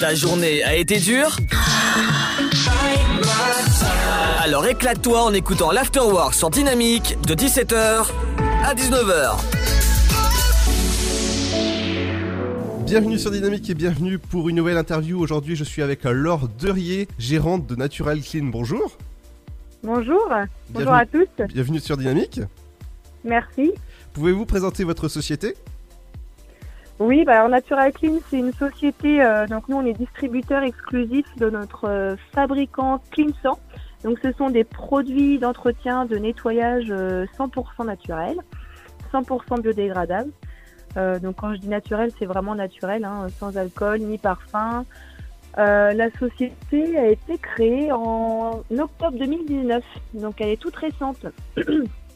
Ta journée a été dure Alors éclate-toi en écoutant l'Afterwork sur Dynamique de 17h à 19h. Bienvenue sur Dynamique et bienvenue pour une nouvelle interview. Aujourd'hui, je suis avec Laure Derier, gérante de Natural Clean. Bonjour. Bonjour. Bonjour à tous. Bienvenue sur Dynamique. Merci. Pouvez-vous présenter votre société? Oui, bah, alors Natural Clean, c'est une société, euh, donc nous on est distributeur exclusif de notre euh, fabricant Clean Donc ce sont des produits d'entretien, de nettoyage 100% euh, naturels, 100% biodégradables. donc quand je dis naturel, c'est vraiment naturel, hein, sans alcool ni parfum. la société a été créée en octobre 2019, donc elle est toute récente.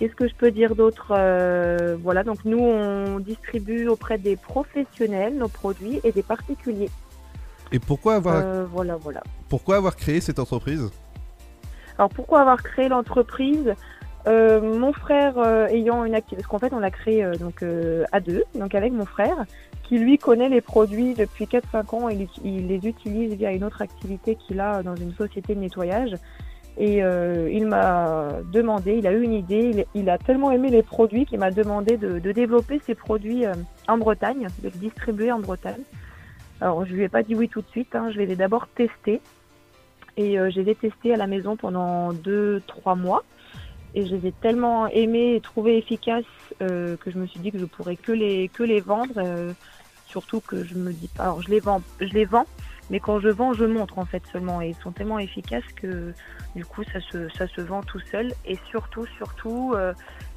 Qu'est-ce que je peux dire d'autre euh, Voilà, donc nous, on distribue auprès des professionnels nos produits et des particuliers. Et pourquoi avoir, euh, voilà, voilà. pourquoi avoir créé cette entreprise? Alors pourquoi avoir créé l'entreprise? Euh, Mon frère ayant une activité, parce qu'en fait on l'a créé donc à deux, donc avec mon frère, qui lui connaît les produits depuis 4-5 ans, et il les utilise via une autre activité qu'il a dans une société de nettoyage. Et euh, il m'a demandé, il a eu une idée, il, a tellement aimé les produits qu'il m'a demandé de, développer ces produits euh, en Bretagne, de les distribuer en Bretagne. Alors je lui ai pas dit oui tout de suite, hein, je les d'abord tester. Et euh, je les ai testés à la maison pendant 2-3 mois. Et je les ai tellement aimés et trouvés efficaces que je me suis dit que je pourrais que les, que les vendre. Surtout que je me dis pas, alors je les vends, je les vends, mais quand je vends, je montre en fait seulement. Et ils sont tellement efficaces que du coup, ça se, ça se vend tout seul. Et surtout, surtout, euh,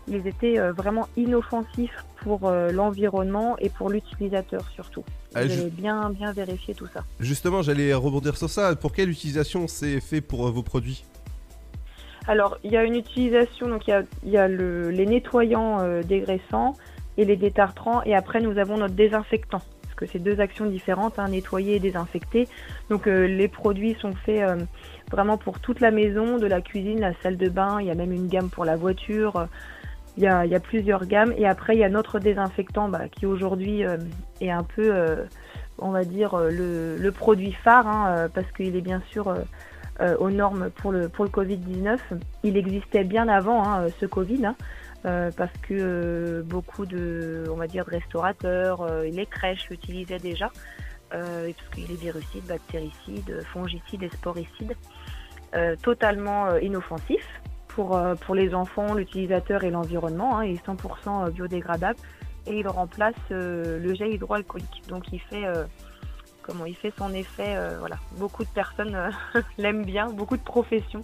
ils étaient euh, vraiment inoffensifs pour euh, l'environnement et pour l'utilisateur surtout. Ah, J'ai bien, bien vérifié tout ça. Justement, j'allais rebondir sur ça. Pour quelle utilisation c'est fait pour vos produits? Alors, il y a une utilisation, donc il y a, il y a le, les nettoyants dégraissants et les détartrants, et après nous avons notre désinfectant parce que c'est deux actions différentes, hein, nettoyer et désinfecter. Donc euh, les produits sont faits euh, vraiment pour toute la maison, de la cuisine, la salle de bain, il y a même une gamme pour la voiture. Il y, a, il y a plusieurs gammes et après il y a notre désinfectant bah, qui aujourd'hui euh, est un peu, on va dire, le, produit phare hein, parce qu'il est bien sûr aux normes pour le, pour le Covid-19. Il existait bien avant hein, ce Covid. Euh, parce que euh, beaucoup de, on va dire, de restaurateurs euh, les crèches l'utilisaient déjà, parce qu'il est virucide, bactéricide, fongicide et sporicide, totalement inoffensif pour, pour les enfants, l'utilisateur et l'environnement. Hein, il est 100% biodégradable et il remplace le gel hydroalcoolique. Donc il fait comment il fait son effet. voilà, beaucoup de personnes l'aiment bien, beaucoup de professions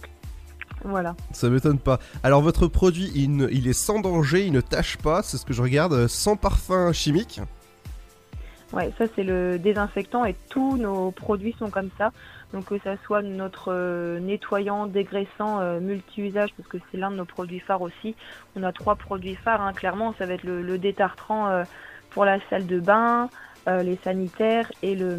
voilà. Ça m'étonne pas. Alors votre produit, il, est sans danger, il ne tâche pas, c'est ce que je regarde, euh, sans parfum chimique. Ouais, ça c'est le désinfectant et tous nos produits sont comme ça. Donc que ça soit notre euh, nettoyant dégraissant euh, multi-usage, parce que c'est l'un de nos produits phares aussi. On a trois produits phares, hein, clairement, ça va être le, détartrant pour la salle de bain, euh, les sanitaires et le,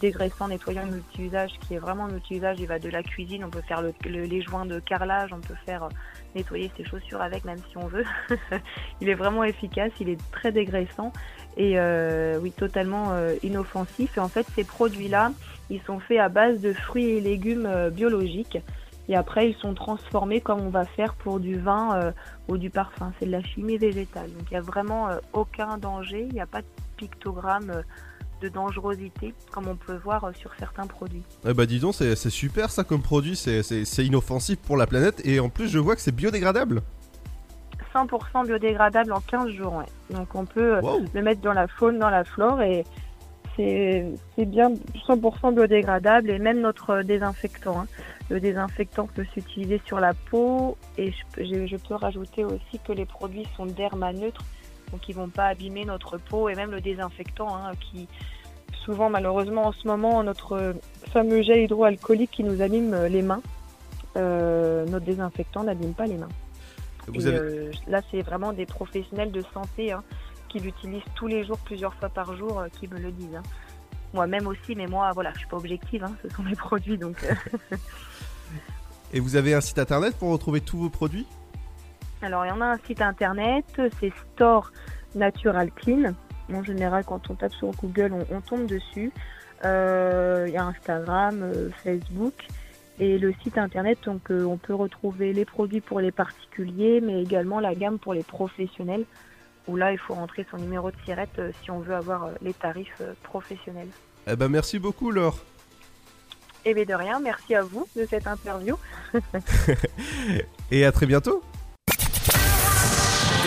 dégraissant nettoyant multi-usage qui est vraiment multi-usage. Il va de la cuisine, on peut faire les joints de carrelage, on peut faire euh, nettoyer ses chaussures avec même si on veut. il est vraiment efficace, il est très dégraissant et euh, oui totalement inoffensif. Et en fait ces produits-là, ils sont faits à base de fruits et légumes biologiques. Et après, ils sont transformés comme on va faire pour du vin ou du parfum. C'est de la chimie végétale. Donc, il n'y a vraiment aucun danger. Il n'y a pas de pictogramme euh, de dangerosité comme on peut voir euh, sur certains produits. Eh bah dis donc, c'est super ça comme produit, c'est inoffensif pour la planète et en plus je vois que c'est biodégradable. 100% biodégradable en 15 jours, ouais. Donc on peut euh, le mettre dans la faune, dans la flore et c'est bien 100% biodégradable et même notre désinfectant. Hein. Le désinfectant peut s'utiliser sur la peau et je, je, peux rajouter aussi que les produits sont dermaneutres donc ils vont pas abîmer notre peau et même le désinfectant hein, qui souvent malheureusement en ce moment notre fameux gel hydroalcoolique qui nous abîme les mains. Euh, notre désinfectant n'abîme pas les mains. Euh, là c'est vraiment des professionnels de santé hein, qui l'utilisent tous les jours, plusieurs fois par jour, euh, qui me le disent. Hein. Moi-même aussi, mais moi voilà, je suis pas objective, ce sont mes produits donc. et vous avez un site internet pour retrouver tous vos produits? Alors, il y en a un site internet, c'est Store Natural Clean. En général, quand on tape sur Google, on, on tombe dessus. Euh, Il y a Instagram, euh, Facebook et le site internet. Donc, euh, on peut retrouver les produits pour les particuliers, mais également la gamme pour les professionnels. Où là, il faut rentrer son numéro de sirette si on veut avoir les tarifs professionnels. Eh ben merci beaucoup Laure. Et bien de rien, merci à vous de cette interview. Et à très bientôt.